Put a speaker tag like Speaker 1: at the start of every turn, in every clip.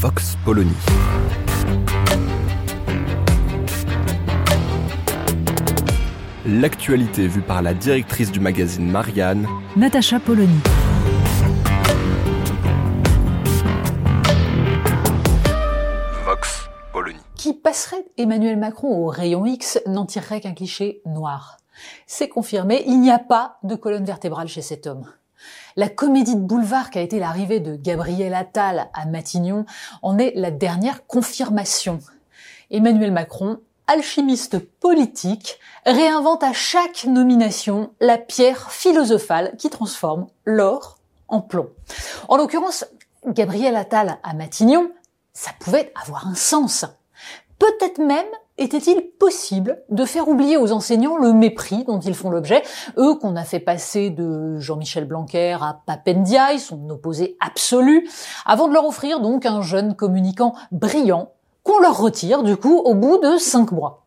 Speaker 1: Vox Polony. L'actualité vue par la directrice du magazine Marianne,
Speaker 2: Natacha Polony.
Speaker 1: Vox Polony.
Speaker 2: Qui passerait Emmanuel Macron au rayon X n'en tirerait qu'un cliché noir. C'est confirmé, il n'y a pas de colonne vertébrale chez cet homme. La comédie de boulevard qu'a été l'arrivée de Gabriel Attal à Matignon en est la dernière confirmation. Emmanuel Macron, alchimiste politique, réinvente à chaque nomination la pierre philosophale qui transforme l'or en plomb. En l'occurrence, Gabriel Attal à Matignon, ça pouvait avoir un sens. Peut-être même était-il possible de faire oublier aux enseignants le mépris dont ils font l'objet, eux qu'on a fait passer de Jean-Michel Blanquer à Papendiaï, son opposé absolu, avant de leur offrir donc un jeune communicant brillant qu'on leur retire du coup au bout de cinq mois?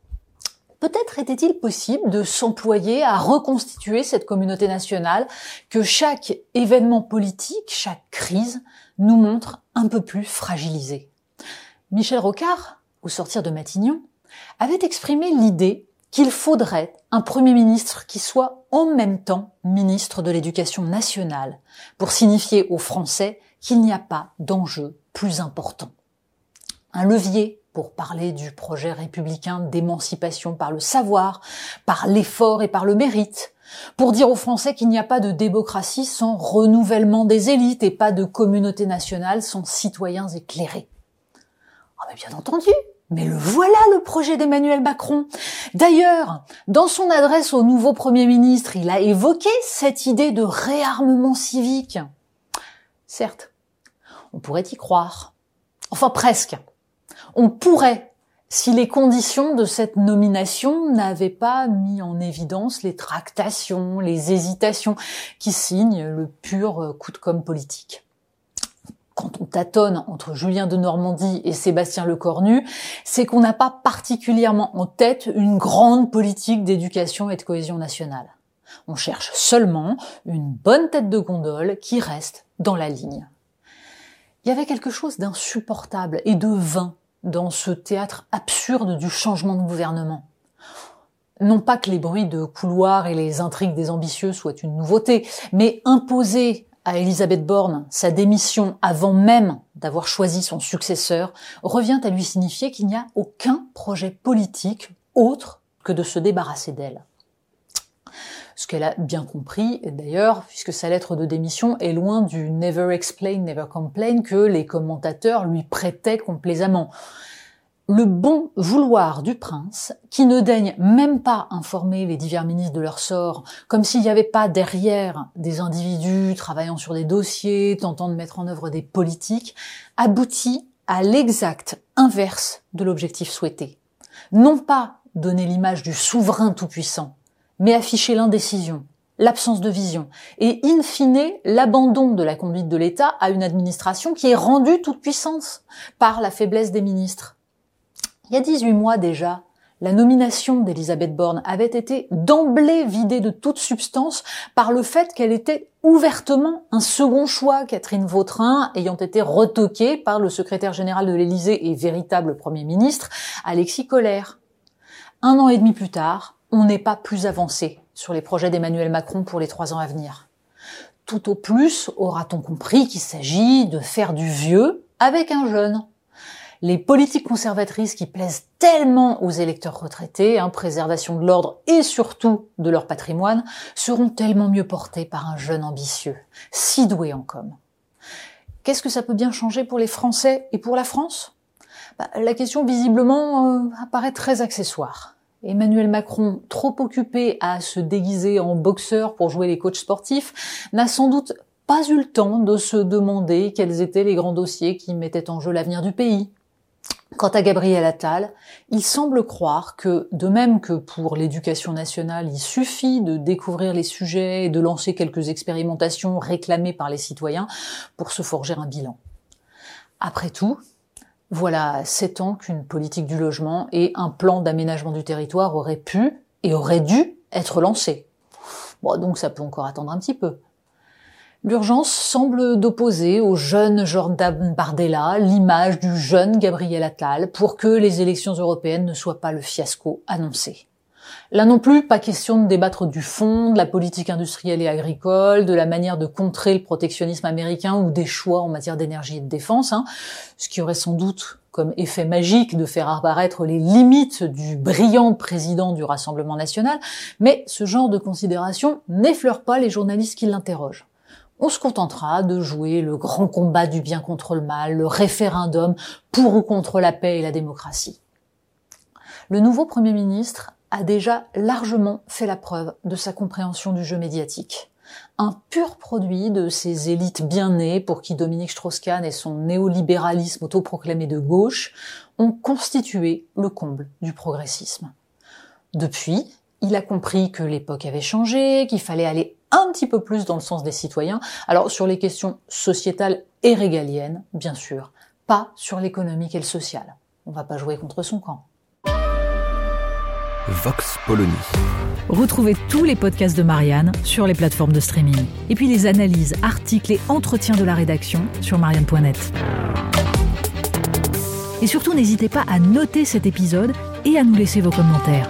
Speaker 2: Peut-être était-il possible de s'employer à reconstituer cette communauté nationale que chaque événement politique, chaque crise nous montre un peu plus fragilisée. Michel Rocard, au sortir de Matignon, avait exprimé l'idée qu'il faudrait un Premier ministre qui soit en même temps ministre de l'Éducation nationale pour signifier aux Français qu'il n'y a pas d'enjeu plus important. Un levier pour parler du projet républicain d'émancipation par le savoir, par l'effort et par le mérite, pour dire aux Français qu'il n'y a pas de démocratie sans renouvellement des élites et pas de communauté nationale sans citoyens éclairés. Oh mais bien entendu, mais le voilà le projet d'Emmanuel Macron. D'ailleurs, dans son adresse au nouveau Premier ministre, il a évoqué cette idée de réarmement civique. Certes, on pourrait y croire. Enfin presque. On pourrait, si les conditions de cette nomination n'avaient pas mis en évidence les tractations, les hésitations qui signent le pur coup de com' politique quand on tâtonne entre Julien de Normandie et Sébastien Lecornu, c'est qu'on n'a pas particulièrement en tête une grande politique d'éducation et de cohésion nationale. On cherche seulement une bonne tête de gondole qui reste dans la ligne. Il y avait quelque chose d'insupportable et de vain dans ce théâtre absurde du changement de gouvernement. Non pas que les bruits de couloir et les intrigues des ambitieux soient une nouveauté, mais imposer à Elisabeth Borne sa démission avant même d'avoir choisi son successeur revient à lui signifier qu'il n'y a aucun projet politique autre que de se débarrasser d'elle. Ce qu'elle a bien compris, d'ailleurs, puisque sa lettre de démission est loin du never explain, never complain que les commentateurs lui prêtaient complaisamment le bon vouloir du prince, qui ne daigne même pas informer les divers ministres de leur sort, comme s'il n'y avait pas derrière des individus travaillant sur des dossiers, tentant de mettre en œuvre des politiques, aboutit à l'exact inverse de l'objectif souhaité. Non pas donner l'image du souverain tout-puissant, mais afficher l'indécision, l'absence de vision, et in fine l'abandon de la conduite de l'État à une administration qui est rendue toute puissance par la faiblesse des ministres. Il y a 18 mois déjà, la nomination d'Elisabeth Borne avait été d'emblée vidée de toute substance par le fait qu'elle était ouvertement un second choix, Catherine Vautrin ayant été retoquée par le secrétaire général de l'Élysée et véritable Premier ministre, Alexis Collère. Un an et demi plus tard, on n'est pas plus avancé sur les projets d'Emmanuel Macron pour les trois ans à venir. Tout au plus aura-t-on compris qu'il s'agit de faire du vieux avec un jeune. Les politiques conservatrices qui plaisent tellement aux électeurs retraités, hein, préservation de l'ordre et surtout de leur patrimoine, seront tellement mieux portées par un jeune ambitieux, si doué en com. Qu'est-ce que ça peut bien changer pour les Français et pour la France? Bah, La question visiblement euh, apparaît très accessoire. Emmanuel Macron, trop occupé à se déguiser en boxeur pour jouer les coachs sportifs, n'a sans doute pas eu le temps de se demander quels étaient les grands dossiers qui mettaient en jeu l'avenir du pays. Quant à Gabriel Attal, il semble croire que, de même que pour l'éducation nationale, il suffit de découvrir les sujets et de lancer quelques expérimentations réclamées par les citoyens pour se forger un bilan. Après tout, voilà sept ans qu'une politique du logement et un plan d'aménagement du territoire auraient pu et auraient dû être lancés. Bon, donc ça peut encore attendre un petit peu. L'urgence semble d'opposer au jeune Jordan Bardella l'image du jeune Gabriel Attal pour que les élections européennes ne soient pas le fiasco annoncé. Là non plus, pas question de débattre du fond, de la politique industrielle et agricole, de la manière de contrer le protectionnisme américain ou des choix en matière d'énergie et de défense, hein, ce qui aurait sans doute comme effet magique de faire apparaître les limites du brillant président du Rassemblement national, mais ce genre de considération n'effleure pas les journalistes qui l'interrogent on se contentera de jouer le grand combat du bien contre le mal, le référendum pour ou contre la paix et la démocratie. Le nouveau Premier ministre a déjà largement fait la preuve de sa compréhension du jeu médiatique. Un pur produit de ces élites bien nées pour qui Dominique Strauss-Kahn et son néolibéralisme autoproclamé de gauche ont constitué le comble du progressisme. Depuis, il a compris que l'époque avait changé, qu'il fallait aller un petit peu plus dans le sens des citoyens. Alors sur les questions sociétales et régaliennes, bien sûr, pas sur l'économique et le social. On va pas jouer contre son camp.
Speaker 1: Vox Polony.
Speaker 3: Retrouvez tous les podcasts de Marianne sur les plateformes de streaming. Et puis les analyses, articles et entretiens de la rédaction sur marianne.net. Et surtout, n'hésitez pas à noter cet épisode et à nous laisser vos commentaires.